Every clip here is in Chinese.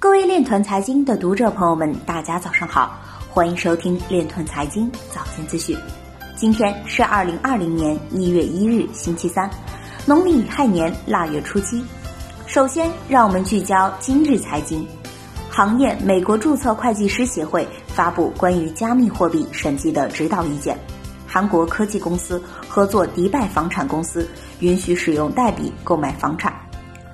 各位链团财经的读者朋友们，大家早上好，欢迎收听链团财经早间资讯。今天是二零二零年一月一日，星期三，农历乙亥年腊月初七。首先，让我们聚焦今日财经行业。美国注册会计师协会发布关于加密货币审计的指导意见。韩国科技公司合作迪拜房产公司，允许使用代币购买房产。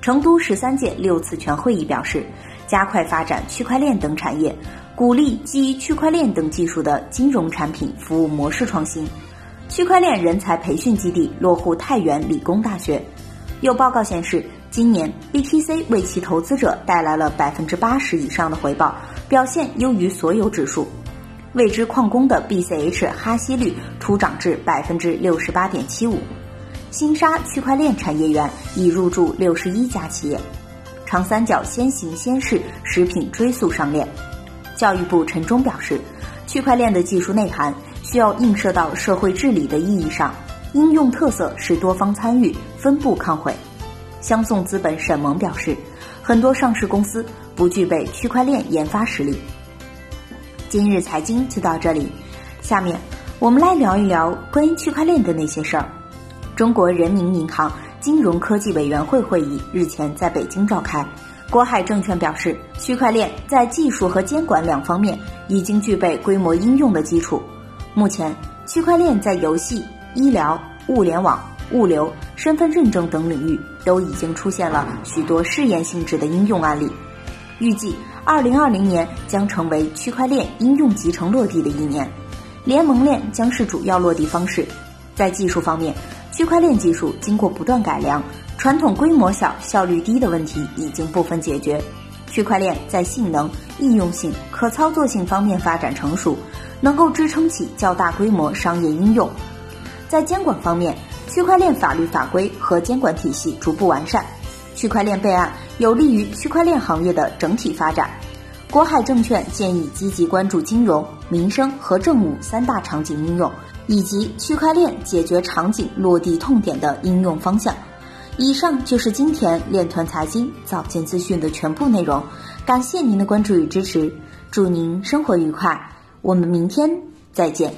成都十三届六次全会议表示。加快发展区块链等产业，鼓励基于区块链等技术的金融产品服务模式创新。区块链人才培训基地落户太原理工大学。有报告显示，今年 BTC 为其投资者带来了百分之八十以上的回报，表现优于所有指数。未知矿工的 BCH 哈希率初涨至百分之六十八点七五。金沙区块链产业园已入驻六十一家企业。长三角先行先试食品追溯上链，教育部陈忠表示，区块链的技术内涵需要映射到社会治理的意义上，应用特色是多方参与、分布抗毁。相送资本沈萌表示，很多上市公司不具备区块链研发实力。今日财经就到这里，下面我们来聊一聊关于区块链的那些事儿。中国人民银行。金融科技委员会会议日前在北京召开，国海证券表示，区块链在技术和监管两方面已经具备规模应用的基础。目前，区块链在游戏、医疗、物联网、物流、身份认证等领域都已经出现了许多试验性质的应用案例。预计，二零二零年将成为区块链应用集成落地的一年，联盟链将是主要落地方式。在技术方面，区块链技术经过不断改良，传统规模小、效率低的问题已经部分解决。区块链在性能、应用性、可操作性方面发展成熟，能够支撑起较大规模商业应用。在监管方面，区块链法律法规和监管体系逐步完善，区块链备案有利于区块链行业的整体发展。国海证券建议积极关注金融、民生和政务三大场景应用。以及区块链解决场景落地痛点的应用方向。以上就是今天链团财经早间资讯的全部内容，感谢您的关注与支持，祝您生活愉快，我们明天再见。